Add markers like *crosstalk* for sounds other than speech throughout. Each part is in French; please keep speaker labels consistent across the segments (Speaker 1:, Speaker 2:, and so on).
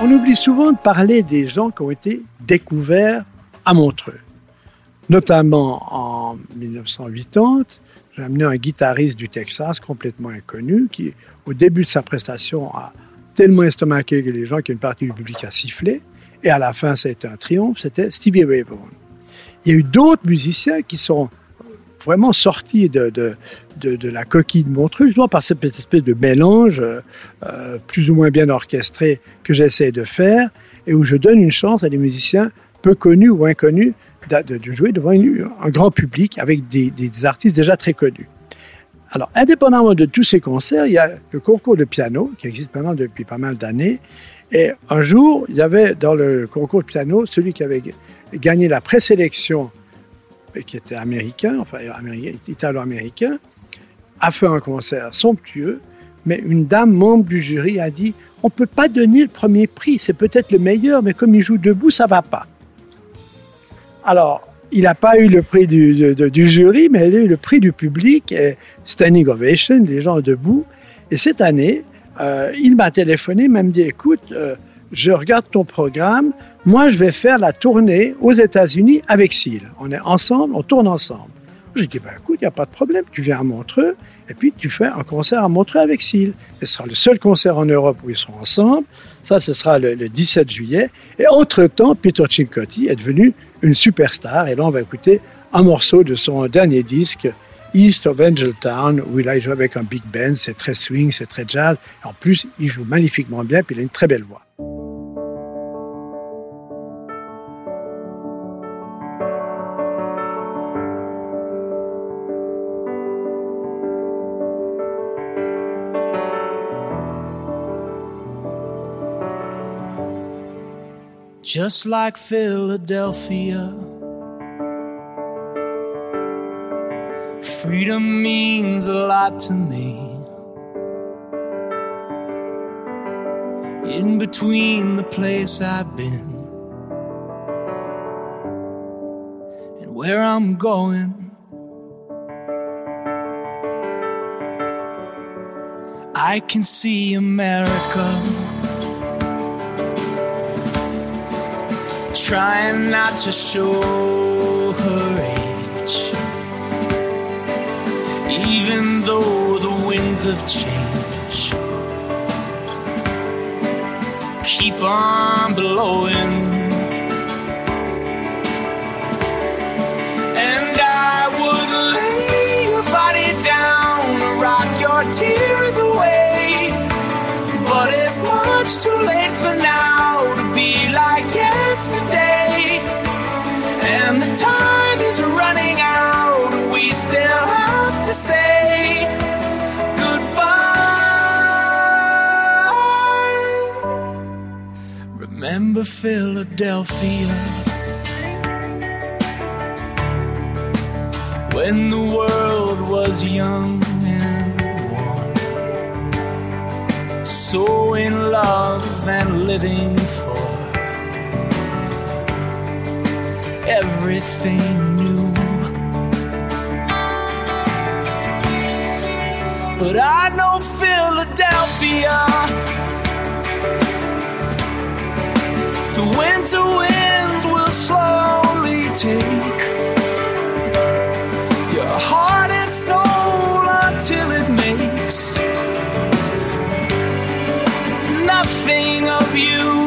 Speaker 1: On oublie souvent de parler des gens qui ont été découverts à Montreux. Notamment en 1980, j'ai amené un guitariste du Texas complètement inconnu qui, au début de sa prestation, a tellement estomaqué que les gens, qu'une partie du public a sifflé. Et à la fin, été un triomphe. C'était Stevie Ray Vaughan. Il y a eu d'autres musiciens qui sont vraiment sortis de, de, de, la coquille de Montreux, justement par cette espèce de mélange euh, plus ou moins bien orchestré que j'essaie de faire et où je donne une chance à des musiciens peu connus ou inconnus de, jouer devant un grand public avec des, artistes déjà très connus. Alors, indépendamment de tous ces concerts, il y a le concours de piano qui existe maintenant depuis pas mal d'années. Et un jour, il y avait dans le concours de piano celui qui avait gagné la présélection, qui était américain, enfin italo-américain, a fait un concert somptueux, mais une dame membre du jury a dit on ne peut pas donner le premier prix, c'est peut-être le meilleur, mais comme il joue debout, ça va pas. Alors, il n'a pas eu le prix du, jury, mais il a eu le prix du public, et standing ovation, des gens debout. Et cette année, euh, il m'a téléphoné, m'a dit écoute, euh, je regarde ton programme, moi je vais faire la tournée aux États-Unis avec Seal. On est ensemble, on tourne ensemble. Je dis ben écoute, il n'y a pas de problème, tu viens à Montreux et puis tu fais un concert à Montreux avec Seal. Ce sera le seul concert en Europe où ils seront ensemble. Ça, ce sera le, 17 juillet. Et entre-temps, Peter Cincotti est devenu une superstar. Et là, on va écouter un morceau de son dernier disque, East of Angeltown, où il a joué avec un big band. C'est très swing, c'est très jazz. en plus, il joue magnifiquement bien, puis il a une très belle voix.
Speaker 2: Just like Philadelphia. Freedom means a lot to me. In between the place I've been and where I'm going. I can see America. Trying not to show her age. Even though the winds of change keep on blowing. And I would lay your body down, rock your tears away. But it's much too late for now to say goodbye. Remember Philadelphia. When the world was young and warm, so in love and living for everything But I know Philadelphia. The winter winds will slowly take your heart and soul until it makes nothing of you.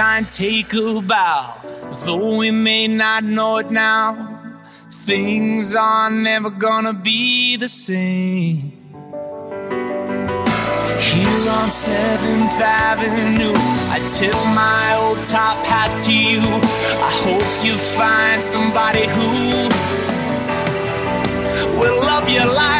Speaker 2: Sign, take a bow. Though we may not know it now, things are never gonna be the same. Here on 7th Avenue, I tip my old top hat to you. I hope you find somebody who will love you like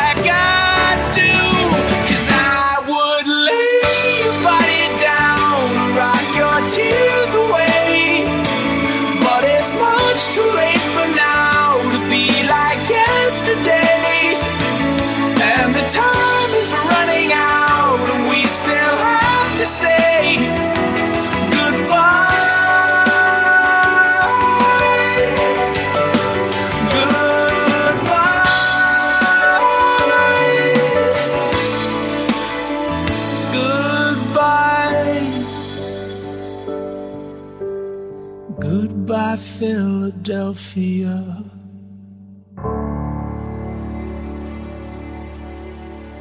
Speaker 2: Philadelphia.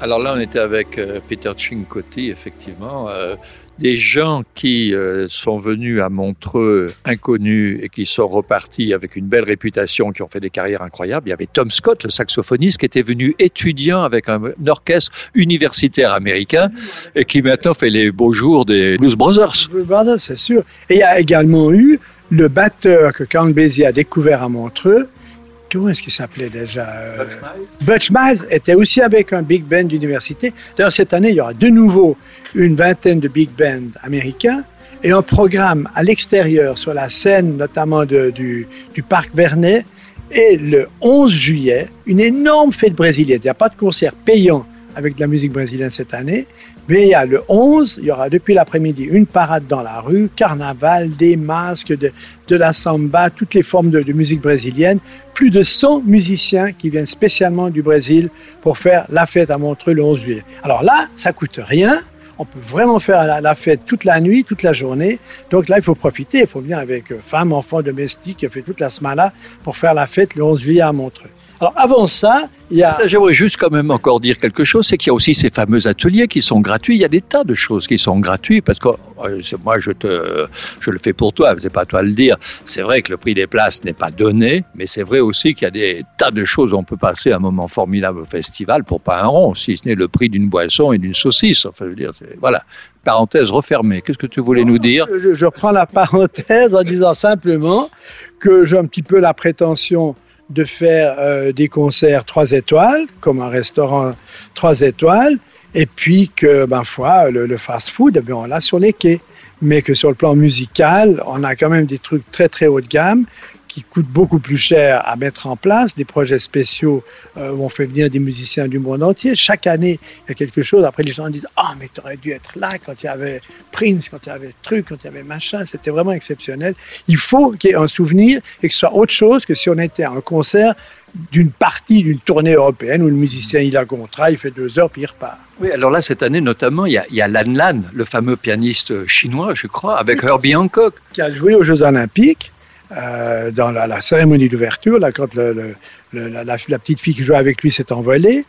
Speaker 3: Alors là, on était avec euh, Peter Cincotti, effectivement. euh, des gens qui euh, sont venus à Montreux inconnus et qui sont repartis avec une belle réputation, qui ont fait des carrières incroyables. Il y avait Tom Scott, le saxophoniste, qui était venu étudiant avec un, un orchestre universitaire américain et qui maintenant fait les beaux jours des Blues Brothers.
Speaker 1: Blue Brothers, c'est sûr. Et il y a également eu le batteur que Count Basie a découvert à Montreux. Comment est-ce qu'il s'appelait déjà euh, Butch Miles était aussi avec un big band d'université. D'ailleurs, cette année, il y aura de nouveau une vingtaine de big bands américains et un programme à l'extérieur sur la scène, notamment de- du, du parc Vernet. Et le 11 juillet, une énorme fête brésilienne. Il n'y a pas de concert payant avec de la musique brésilienne cette année, mais il y a le 11, il y aura depuis l'après-midi une parade dans la rue, carnaval, des masques, de, de la samba, toutes les formes de, musique brésilienne. Plus de 100 musiciens qui viennent spécialement du Brésil pour faire la fête à Montreux le 11 juillet. Alors là, ça coûte rien. On peut vraiment faire la, fête toute la nuit, toute la journée. Donc là, il faut profiter. Il faut venir avec euh, femmes, enfants, domestiques, fait toute la semaine pour faire la fête le 11 juillet à Montreux. Alors avant ça, il y a...
Speaker 3: J'aimerais juste quand même encore dire quelque chose, c'est qu'il y a aussi ces fameux ateliers qui sont gratuits. Il y a des tas de choses qui sont gratuites parce que euh, moi je te, je le fais pour toi, c'est pas à toi de le dire. C'est vrai que le prix des places n'est pas donné, mais c'est vrai aussi qu'il y a des tas de choses. où On peut passer un moment formidable au festival pour pas un rond, si ce n'est le prix d'une boisson et d'une saucisse. Enfin, je veux dire, voilà. Parenthèse refermée. Qu'est-ce que tu voulais nous dire
Speaker 1: Je, je reprends la *laughs* parenthèse en disant simplement que j'ai un petit peu la prétention de faire euh, des concerts trois étoiles, comme un restaurant trois étoiles, et puis que, ben, foi, le, fast-food, bien, on l'a sur les quais. Mais que sur le plan musical, on a quand même des trucs très, très haut de gamme qui coûtent beaucoup plus cher à mettre en place, des projets spéciaux euh, où on fait venir des musiciens du monde entier. Chaque année, il y a quelque chose. Après, les gens disent Ah, mais tu aurais dû être là quand il y avait Prince, quand il y avait truc, quand il y avait machin. C'était vraiment exceptionnel. Il faut qu'il y ait un souvenir et que ce soit autre chose que si on était à un concert d'une partie d'une tournée européenne où le musicien il a un contrat, il fait deux heures puis il repart.
Speaker 3: Oui, alors là, cette année notamment, il y a, il y a Lan Lan, le fameux pianiste chinois, je crois, avec Herbie Hancock.
Speaker 1: qui a joué aux Jeux Olympiques euh, dans la, la cérémonie d'ouverture, là, quand le- le- le- la, la- la petite fille qui jouait avec lui s'est envolée.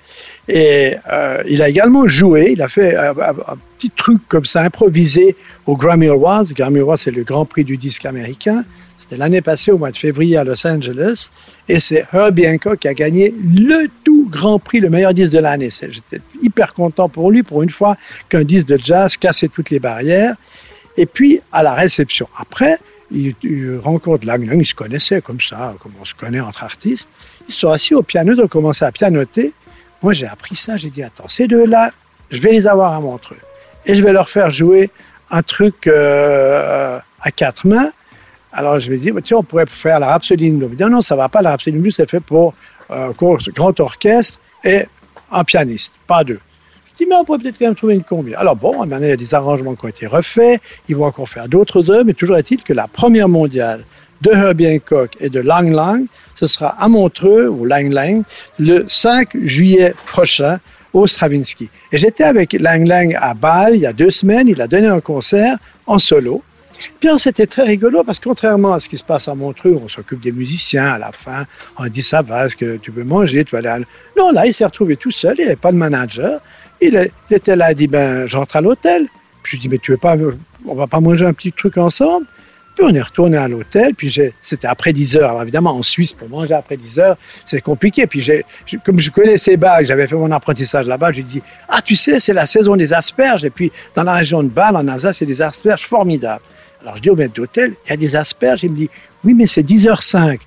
Speaker 1: Et euh, il a également joué, il a fait un, un- un petit truc comme ça, improvisé au Grammy Awards. Le Grammy Awards, c'est le grand prix du disque américain. C'était l'année passée, au mois de février, à Los Angeles. Et c'est Herbie Hancock qui a gagné le tout grand prix, le meilleur disque de l'année. J'étais hyper content pour lui, pour une fois qu'un disque de jazz cassait toutes les barrières. Et puis, à la réception, après, il, il rencontre Lang Lang, ils se connaissaient comme ça, comme on se connaît entre artistes. Ils sont assis au piano, ils ont commencé à pianoter. Moi, j'ai appris ça, j'ai dit, attends, ces deux-là, je vais les avoir à Montreux. Et je vais leur faire jouer un truc euh, à quatre mains. Alors, je vais dire, tiens, on pourrait faire la Rhapsody in Blue. Non, non, ça va pas, la Rhapsody in Blue, c'est fait pour euh, grand orchestre et un pianiste, pas deux. Je dis, mais on pourrait peut-être quand même trouver une combi. Alors bon, maintenant, il y a des arrangements qui ont été refaits, ils vont encore faire d'autres œuvres, mais toujours est-il que la première mondiale de Herbie Hancock et de Lang Lang, ce sera à Montreux, ou Lang Lang, le 5 juillet prochain, au Stravinsky. Et j'étais avec Lang Lang à Bâle il y a deux semaines, il a donné un concert en solo. Puis c'était très rigolo parce que contrairement à ce qui se passe à Montreux, on s'occupe des musiciens à la fin, on dit ça va, est-ce que tu veux manger, tu vas aller à... Non, là, il s'est retrouvé tout seul, il n'y avait pas de manager. Il, était là, il dit, ben, je rentre à l'hôtel. Puis je dis, mais tu veux pas, on va pas manger un petit truc ensemble? Puis on est retourné à l'hôtel, puis j'ai- c'était après 10 heures. Alors évidemment, en Suisse, pour manger après 10 heures, c'est compliqué. Puis j'ai, comme je connaissais Bâle, j'avais fait mon apprentissage là-bas, je lui dis, ah tu sais, c'est la saison des asperges. Et puis dans la région de Bâle, en Alsace, c'est des asperges formidables. Alors je dis au maître d'hôtel, il y a des asperges. Il me dit, oui, mais c'est 10h05.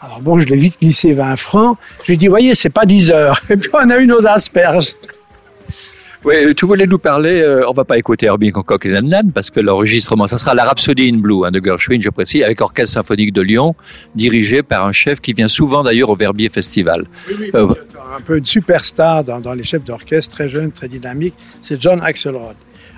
Speaker 1: Alors bon, je l'ai vite glissé 20 francs. Je lui ai dit, voyez, c'est pas 10 heures. *laughs* Et puis on a eu nos asperges.
Speaker 3: Oui, tu voulais nous parler, euh, on va pas écouter Herbie Hancock et Nan parce que l'enregistrement, ça sera la Rhapsody in Blue hein, de Gershwin, je précise, avec Orchestre Symphonique de Lyon, dirigé par un chef qui vient souvent d'ailleurs au Verbier Festival. Euh,
Speaker 1: un peu une superstar dans, dans les chefs d'orchestre, très jeune, très dynamique, c'est John Axelrod.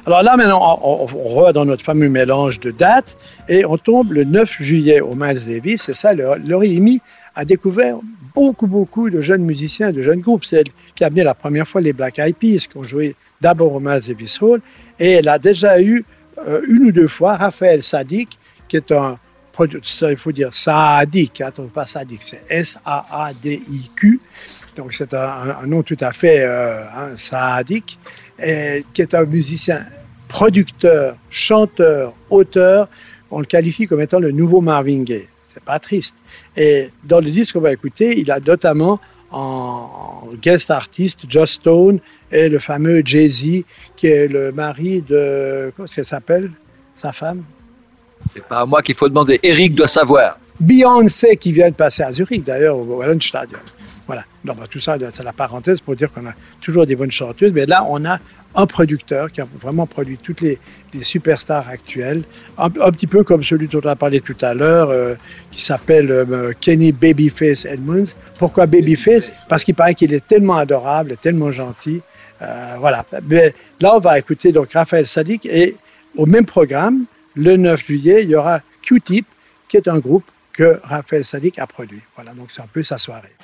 Speaker 1: Alors là, maintenant, on, on, dans notre fameux mélange de dates et on tombe le 9 juillet au Miles Davis. C'est ça, Amy a découvert beaucoup, beaucoup de jeunes musiciens, de jeunes groupes. C'est elle qui a amené la première fois les Black Eyed Peas, qui ont joué d'abord au Miles Davis Hall. Et elle a déjà eu euh, une ou deux fois Raphaël Sadik, qui est un il faut dire Saadik, hein, pas Sadik, c'est S-A-A-D-I-Q. Donc c'est un, nom tout à fait euh, hein, qui est un musicien producteur, chanteur, auteur. On le qualifie comme étant le nouveau Marvin Gaye. C'est pas triste. Et dans le disque qu'on va écouter, il a notamment en guest artiste Joss Stone et le fameux Jay-Z, qui est le mari de. Comment est-ce qu'elle s'appelle? Sa femme?
Speaker 3: C'est pas à moi qu'il faut demander, Eric doit savoir.
Speaker 1: Beyoncé qui vient de passer à Zurich, d'ailleurs, au Wallonstadion. Voilà. Donc, bah, tout ça, c'est la parenthèse pour dire qu'on a toujours des bonnes chanteuses. Mais là, on a un producteur qui a vraiment produit toutes les, les superstars actuelles. Un, un petit peu comme celui dont on a parlé tout à l'heure, euh, qui s'appelle euh, Kenny Babyface Edmonds. Pourquoi Babyface? Parce qu'il paraît qu'il est tellement adorable, tellement gentil. Euh, voilà. Mais là, on va écouter donc Raphaël Sadik et au même programme, le 9 juillet, il y aura Q-Tip, qui est un groupe que Raphaël Sadik a produit. Voilà, donc c'est un peu sa soirée.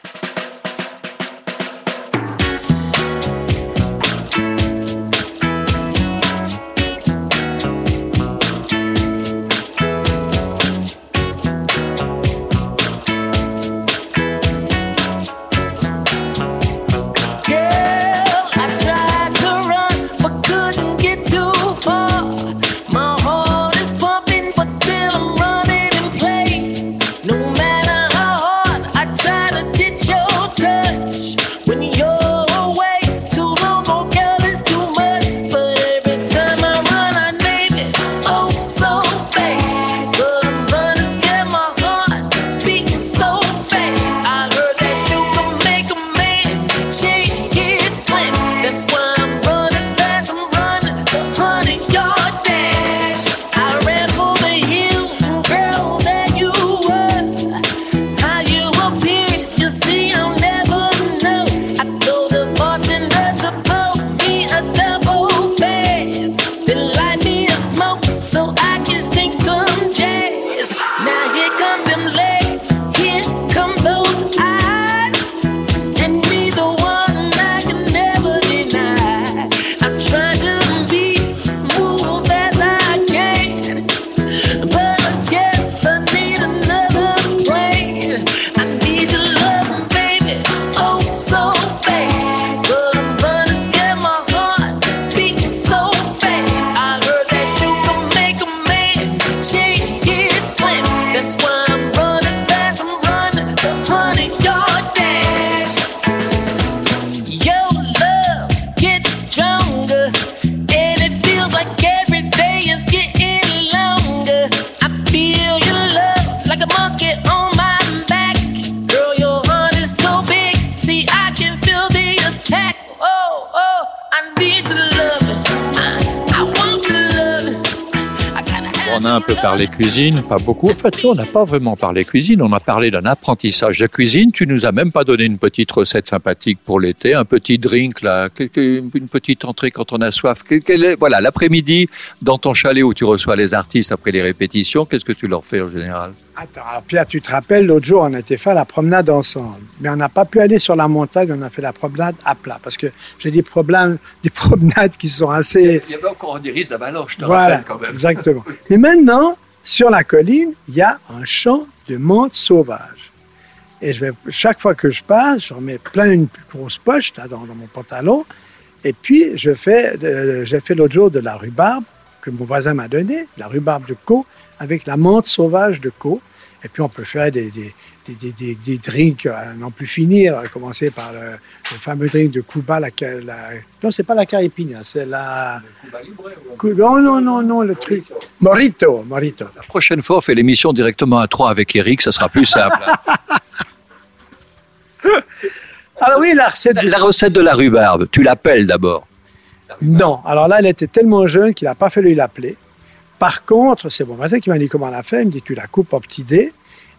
Speaker 3: Peu parlé cuisine, pas beaucoup. En fait, non, on n'a pas vraiment parlé cuisine. On a parlé d'un apprentissage de cuisine. Tu nous as même pas donné une petite recette sympathique pour l'été, un petit drink là, une petite entrée quand on a soif. Voilà, l'après-midi dans ton chalet où tu reçois les artistes après les répétitions, qu'est-ce que tu leur fais en général?
Speaker 1: Attends, alors, Pierre, tu te rappelles, l'autre jour, on a été faire la promenade ensemble. Mais on n'a pas pu aller sur la montagne, on a fait la promenade à plat. Parce que j'ai des problèmes, des *laughs* promenades qui sont assez.
Speaker 3: Il y avait encore des risques d'avalanche, je te
Speaker 1: Voilà,
Speaker 3: rappelle quand même.
Speaker 1: exactement. Mais maintenant, sur la colline, il y a un champ de menthe sauvage. Et je vais, chaque fois que je passe, je remets plein une grosse poche là, dans, mon pantalon. Et puis, je fais, euh, j'ai fait l'autre jour de la rhubarbe que mon voisin m'a donné, la rhubarbe de Co, avec la menthe sauvage de Co. Et puis, on peut faire des, des, des, des- des drinks à n'en plus finir, à commencer par le, le fameux drink de Cuba. La, la, non, c'est pas la caripina, c'est la... Non, non, non, non, le truc. Morito, Morito.
Speaker 3: La prochaine fois, on fait l'émission directement à trois avec Eric, ça sera plus simple. *laughs*
Speaker 1: Alors oui, la recette du
Speaker 3: la recette de la rhubarbe, tu l'appelles d'abord.
Speaker 1: Non. Alors là, elle était tellement jeune qu'il n'a pas fallu l'appeler. Par contre, c'est mon voisin qui m'a dit comment la faire. Il me dit tu la coupes en petits dés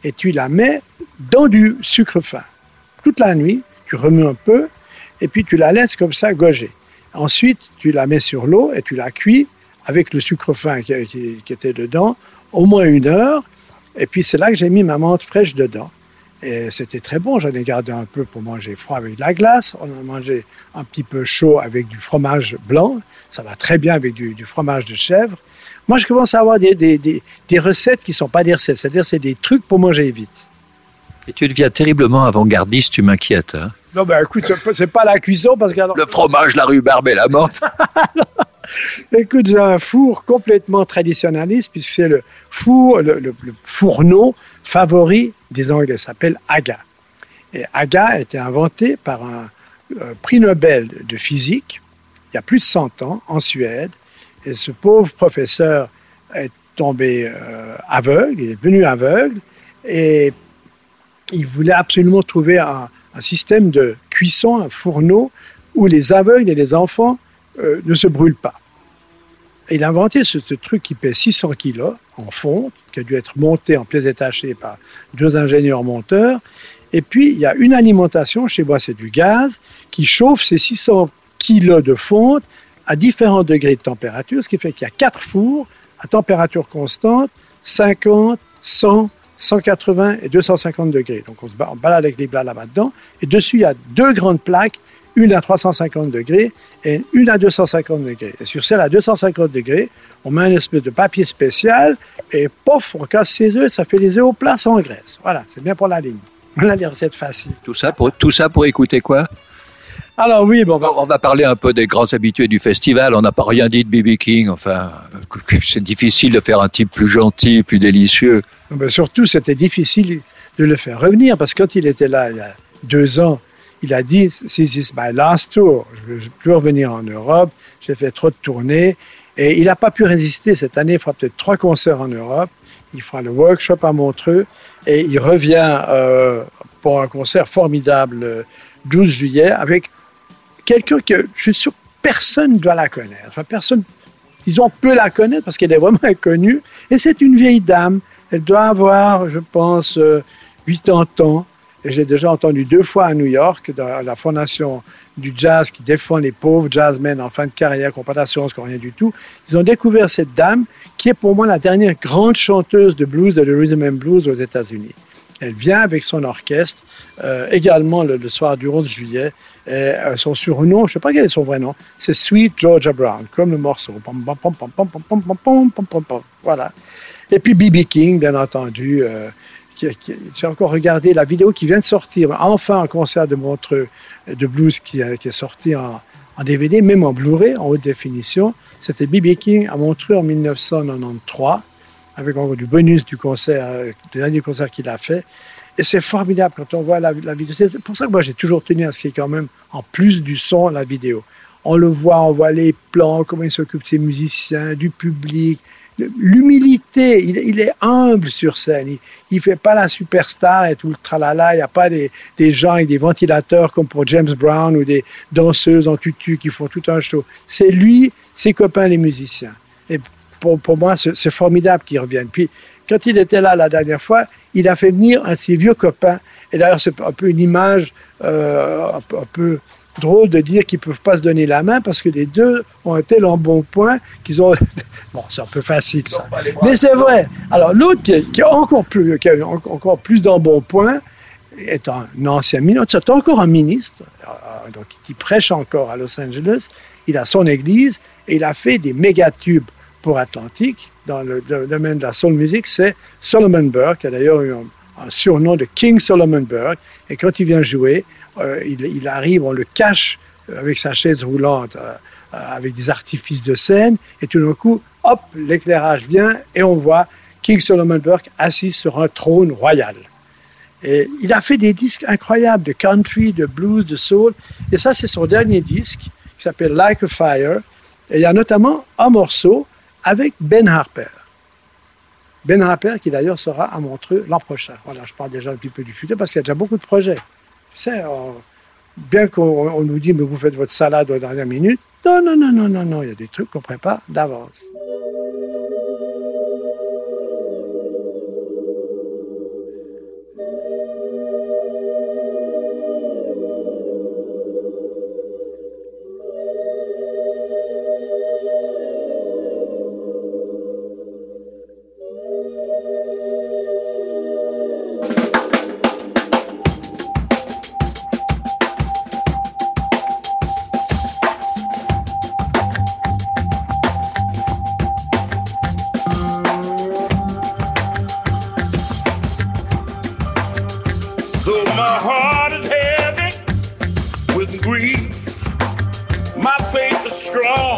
Speaker 1: et tu la mets dans du sucre fin. Toute la nuit, tu remues un peu et puis tu la laisses comme ça gauger. Ensuite, tu la mets sur l'eau et tu la cuis avec le sucre fin qui, était dedans au moins une heure. Et puis c'est là que j'ai mis ma menthe fraîche dedans. Et c'était très bon. J'en ai gardé un peu pour manger froid avec de la glace. On a mangé un petit peu chaud avec du fromage blanc. Ça va très bien avec du fromage de chèvre. Moi, je commence à avoir des, des, des, des recettes qui ne sont pas des recettes. C'est-à-dire, c'est des trucs pour manger vite.
Speaker 3: Et tu deviens terriblement avant-gardiste, tu m'inquiètes. hein.
Speaker 1: Non, ben écoute, c'est pas- la cuisson parce que alors-
Speaker 3: Le fromage, la rhubarbe et la menthe. *laughs*
Speaker 1: Écoute, j'ai un four complètement traditionnaliste puisque c'est le four, le, le- le fourneau favori des Anglais. Ça s'appelle Aga. Et Aga a été inventé par un euh, prix Nobel de physique il y a plus de 100 ans en Suède. Et ce pauvre professeur est tombé euh, aveugle, il est devenu aveugle et il voulait absolument trouver un, système de cuisson, un fourneau où les aveugles et les enfants euh, ne se brûlent pas. Et il a inventé ce, ce truc qui pèse 600 kilos en fonte, qui a dû être monté en pièces détachées par deux ingénieurs monteurs. Et puis, il y a une alimentation, chez moi c'est du gaz, qui chauffe ces 600 kilos de fonte à différents degrés de température, ce qui fait qu'il y a quatre fours à température constante, 50, 100, 180 et 250 degrés. Donc on se balade avec les plats là-bas dedans. Et dessus, il y a deux grandes plaques, une à 350 degrés et une à 250 degrés. Et sur celle à 250 degrés, on met un espèce de papier spécial et pof, on casse ses œufs, ça fait les œufs au plat sans graisse. Voilà, c'est bien pour la ligne. Voilà les recettes faciles.
Speaker 3: Tout ça pour, tout ça pour écouter quoi?
Speaker 1: Alors oui, bon, bah,
Speaker 3: On va parler un peu des grands habitués du festival. On n'a pas rien dit de B.B. King. Enfin, c'est difficile de faire un type plus gentil, plus délicieux.
Speaker 1: Ben, surtout, c'était difficile de le faire revenir parce que quand il était là il y a deux ans, il a dit This is my last tour. Je ne veux plus revenir en Europe. J'ai fait trop de tournées. Et il n'a pas pu résister. Cette année, il fera peut-être trois concerts en Europe. Il fera le workshop à Montreux. Et il revient euh, pour un concert formidable le 12 juillet avec quelqu'un que je suis sûr personne ne doit la connaître. Enfin, personne, disons, peut la connaître parce qu'elle est vraiment *laughs* inconnue. Et c'est une vieille dame. Elle doit avoir, je pense, euh, 80 ans. Et j'ai déjà entendu deux fois à New York, dans la fondation du jazz qui défend les pauvres jazzmen en fin de carrière, qui n'ont pas d'assurance, qui n'ont rien du tout. Ils ont découvert cette dame qui est pour moi la dernière grande chanteuse de blues et de rhythm and blues aux États-Unis. Elle vient avec son orchestre, également le, soir du 11 juillet. Son surnom, je ne sais pas quel est son vrai nom, c'est Sweet Georgia Brown, comme le morceau. Voilà. Et puis B.B. King, bien entendu. Euh, j'ai encore regardé la vidéo qui vient de sortir, enfin un concert de blues qui, est sorti en, en, DVD, même en Blu-ray, en haute définition. C'était B.B. King à Montreux en 1993 avec encore du bonus du concert, euh, du dernier concert qu'il a fait. Et c'est formidable quand on voit la, vidéo. C'est pour ça que moi j'ai toujours tenu à ce qu'il y ait quand même, en plus du son, la vidéo. On le voit, on voit les plans, comment il s'occupe de ses musiciens, du public, l'humilité. Il, est humble sur scène. Il ne fait pas la superstar et tout le tralala. Il n'y a pas des, des gens avec des ventilateurs comme pour James Brown ou des danseuses en tutu qui font tout un show. C'est lui, ses copains, les musiciens. Et pour, pour moi, c'est formidable qu'il revienne. Puis, quand il était là la dernière fois, il a fait venir un de ses vieux copains. Et d'ailleurs, c'est un peu une image euh, un, peu, un peu drôle de dire qu'ils ne peuvent pas se donner la main parce que les deux ont un tel embonpoint qu'ils ont. *laughs* bon, c'est un peu facile, ça. Mais c'est vrai. Alors, l'autre qui, qui a encore plus, qui a en- encore plus d'embonpoint est un ancien ministre, c'est encore un ministre, euh, donc qui prêche encore à Los Angeles. Il a son église et il a fait des méga-tubes pour Atlantique dans le, domaine de la soul music. C'est Solomon Burke, qui a d'ailleurs eu un, surnom de King Solomon Burke. Et quand il vient jouer, euh, il, arrive, on le cache avec sa chaise roulante, euh, euh, avec des artifices de scène, et tout d'un coup, hop, l'éclairage vient et on voit King Solomon Burke assis sur un trône royal. Et il a fait des disques incroyables de country, de blues, de soul. Et ça, c'est son dernier disque qui s'appelle Like a Fire. Et il y a notamment un morceau avec Ben Harper. Ben Harper, qui d'ailleurs sera à Montreux l'an prochain. Voilà, je parle déjà un petit peu du futur parce qu'il y a déjà beaucoup de projets. Tu sais, bien qu'on on nous dit, mais vous faites votre salade aux dernières minutes. Non, non, non, non, non, non, il y a des trucs qu'on prépare d'avance.
Speaker 4: Strong.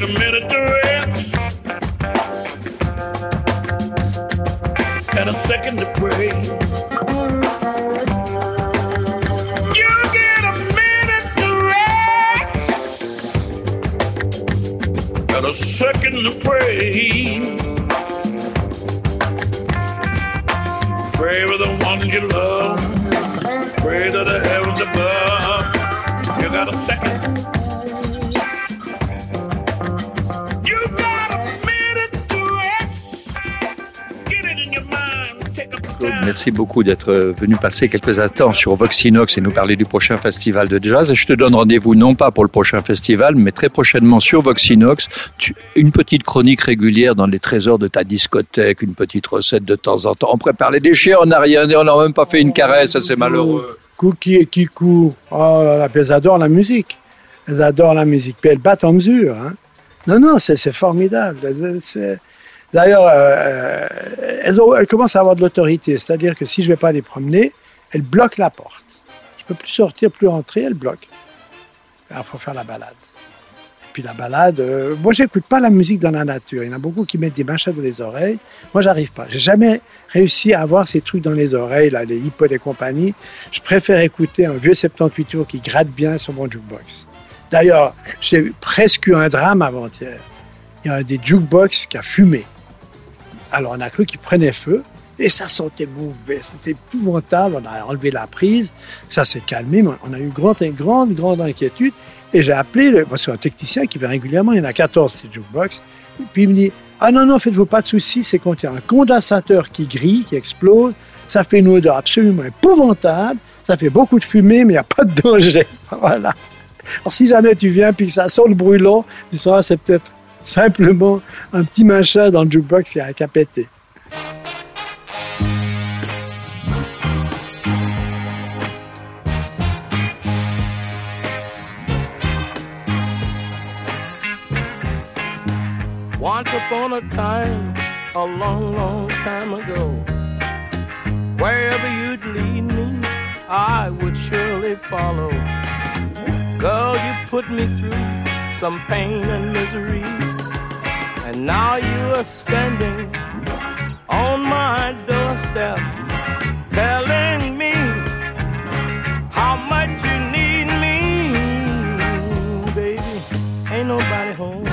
Speaker 4: Get a minute to rest. and a second to pray. You get a minute to rest and a second to pray. Pray for the ones you love. Pray to the heavens above. You got a second.
Speaker 3: Merci beaucoup d'être venu passer quelques instants sur Voxinox et nous parler du prochain festival de jazz. Et je te donne rendez-vous non pas pour le prochain festival, mais très prochainement sur Voxinox. Tu- une petite chronique régulière dans les trésors de ta discothèque, une petite recette de temps en temps. On prépare les déchets, on n'a rien, on n'a même pas fait une caresse, c'est malheureux.
Speaker 1: Cookie et Kikou, oh là là, elles adorent la musique. Elles adorent la musique. Puis elles battent en mesure. hein. Non, non, c'est formidable. C'est- D'ailleurs, euh, elles, elles commencent à avoir de l'autorité. C'est-à-dire que si je ne vais pas les promener, elle bloque la porte. Je peux plus sortir, plus rentrer, elle bloque. Alors, faut faire la balade. Et puis la balade, euh, moi, j'écoute pas la musique dans la nature. Il y en a beaucoup qui mettent des machins dans les oreilles. Moi, j'arrive pas. J'ai jamais réussi à avoir ces trucs dans les oreilles, les hippos et compagnie. Je préfère écouter un vieux 78 tours qui gratte bien sur mon jukebox. D'ailleurs, j'ai presque eu un drame avant-hier. Il y a des jukebox qui a fumé. Alors, on a cru qu'il prenait feu. Et ça sentait mauvais, c'était épouvantable. On a enlevé la prise, ça s'est calmé, mais on a eu grande, grande, grande inquiétude. Et j'ai appelé, le, parce que c'est un technicien qui vient régulièrement, il y en a 14 ces jukebox. Et puis il me dit Ah non, non, faites-vous pas de soucis, c'est quand il y a un condensateur qui grille, qui explose. Ça fait une odeur absolument épouvantable. Ça fait beaucoup de fumée, mais il n'y a pas de danger. *laughs* Voilà. Alors si jamais tu viens puis que ça sent le brûlant, tu sauras c'est peut-être simplement un petit machin dans le jukebox qui a qu'à péter.
Speaker 5: Once upon a time, a long, long time ago, wherever you'd lead me, I would surely follow. Girl, you put me through some pain and misery, and now you are standing on my doorstep, telling me how much you need me, baby. Ain't nobody home.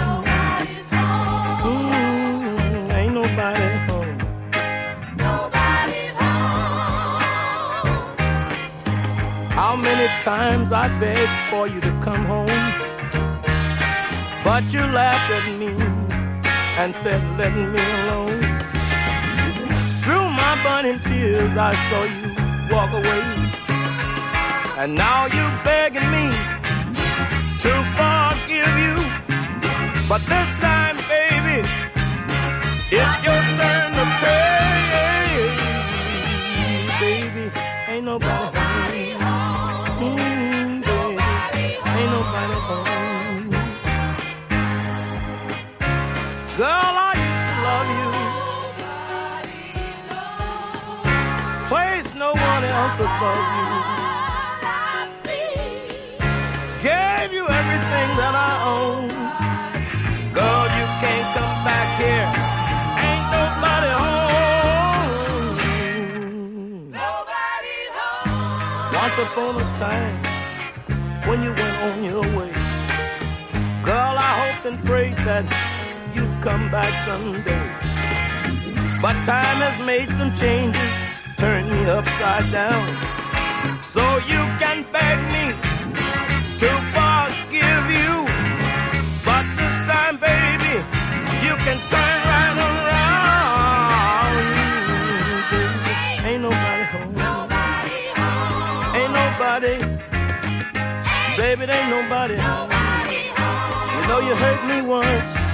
Speaker 5: Mm, ain't nobody home. How many times I begged for you to come home, but you laughed at me and said, "Let me alone." Through my burning tears, I saw you walk away, and now you're begging me to forgive you. But this time, baby, it's your turn to pay. Baby, ain't nobody home. Mm, Girl, I used to love you. Place no one else above you. Gave you everything that I own. Girl, you can't come back here. Ain't nobody home. Nobody's home. Once upon a time, when you went on your way, girl, I hoped and prayed that come back someday. But time has made some changes, turned me upside down. So you can beg me to forgive you. But this time, baby, you can turn right around. Baby, ain't nobody home. Ain't nobody. Baby, there ain't nobody home. You know you hurt me once.